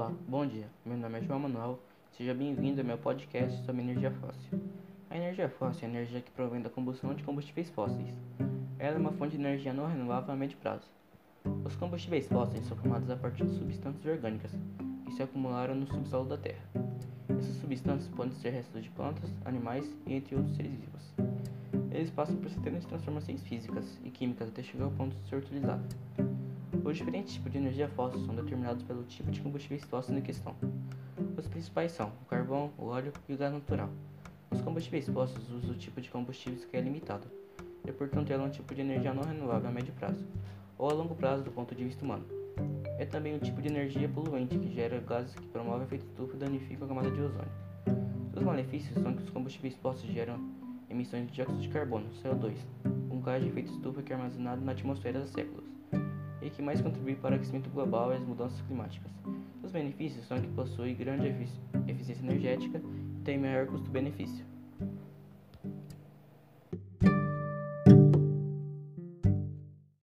Olá, bom dia. Meu nome é João Manuel. Seja bem-vindo ao meu podcast sobre energia fóssil. A energia fóssil é a energia que provém da combustão de combustíveis fósseis. Ela é uma fonte de energia não renovável a médio prazo. Os combustíveis fósseis são formados a partir de substâncias orgânicas que se acumularam no subsolo da Terra. Essas substâncias podem ser restos de plantas, animais e entre outros seres vivos. Eles passam por centenas de transformações físicas e químicas até chegar ao ponto de ser utilizado. Os diferentes tipos de energia fóssil são determinados pelo tipo de combustíveis fósseis em questão. Os principais são o carvão, o óleo e o gás natural. Os combustíveis fósseis usam o tipo de combustíveis que é limitado, e portanto é um tipo de energia não renovável a médio prazo, ou a longo prazo do ponto de vista humano. É também um tipo de energia poluente que gera gases que promovem efeito estufa e danificam a camada de ozônio. Seus malefícios são que os combustíveis fósseis geram emissões de dióxido de carbono, CO2, um gás de efeito estufa que é armazenado na atmosfera há séculos e que mais contribui para o aquecimento global e as mudanças climáticas. Os benefícios são que possui grande efici eficiência energética e tem maior custo-benefício.